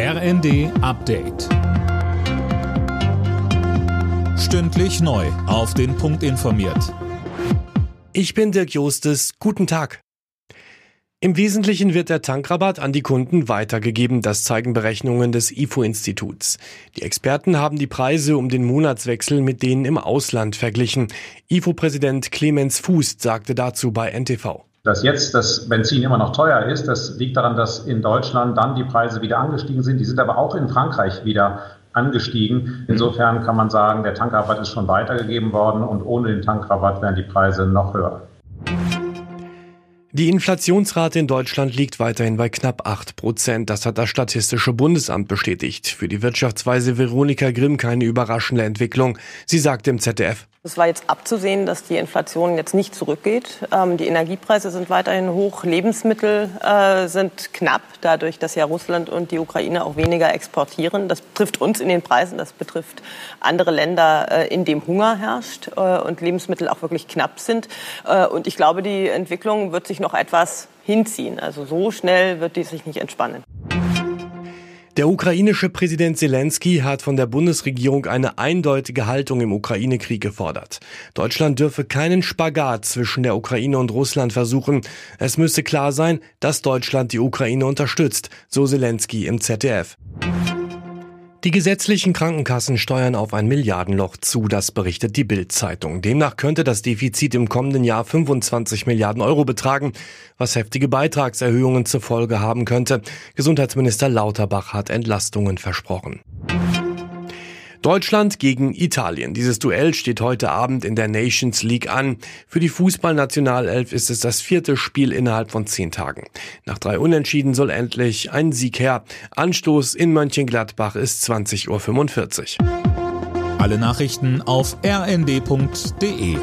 RND Update. Stündlich neu. Auf den Punkt informiert. Ich bin Dirk Jostes. Guten Tag. Im Wesentlichen wird der Tankrabatt an die Kunden weitergegeben, das zeigen Berechnungen des IFO-Instituts. Die Experten haben die Preise um den Monatswechsel mit denen im Ausland verglichen. IFO-Präsident Clemens Fuß sagte dazu bei NTV. Dass jetzt das Benzin immer noch teuer ist, das liegt daran, dass in Deutschland dann die Preise wieder angestiegen sind. Die sind aber auch in Frankreich wieder angestiegen. Insofern kann man sagen, der Tankrabatt ist schon weitergegeben worden und ohne den Tankrabatt wären die Preise noch höher. Die Inflationsrate in Deutschland liegt weiterhin bei knapp 8 Prozent. Das hat das Statistische Bundesamt bestätigt. Für die Wirtschaftsweise Veronika Grimm keine überraschende Entwicklung. Sie sagt im ZDF. Es war jetzt abzusehen, dass die Inflation jetzt nicht zurückgeht. Ähm, die Energiepreise sind weiterhin hoch, Lebensmittel äh, sind knapp, dadurch, dass ja Russland und die Ukraine auch weniger exportieren. Das betrifft uns in den Preisen, das betrifft andere Länder, äh, in dem Hunger herrscht äh, und Lebensmittel auch wirklich knapp sind. Äh, und ich glaube, die Entwicklung wird sich noch etwas hinziehen. Also so schnell wird die sich nicht entspannen. Der ukrainische Präsident Zelensky hat von der Bundesregierung eine eindeutige Haltung im Ukraine-Krieg gefordert. Deutschland dürfe keinen Spagat zwischen der Ukraine und Russland versuchen. Es müsse klar sein, dass Deutschland die Ukraine unterstützt, so Zelensky im ZDF. Die gesetzlichen Krankenkassen steuern auf ein Milliardenloch zu, das berichtet die Bild-Zeitung. Demnach könnte das Defizit im kommenden Jahr 25 Milliarden Euro betragen, was heftige Beitragserhöhungen zur Folge haben könnte. Gesundheitsminister Lauterbach hat Entlastungen versprochen. Deutschland gegen Italien. Dieses Duell steht heute Abend in der Nations League an. Für die Fußballnationalelf ist es das vierte Spiel innerhalb von zehn Tagen. Nach drei Unentschieden soll endlich ein Sieg her. Anstoß in Mönchengladbach ist 20.45 Uhr. Alle Nachrichten auf rnd.de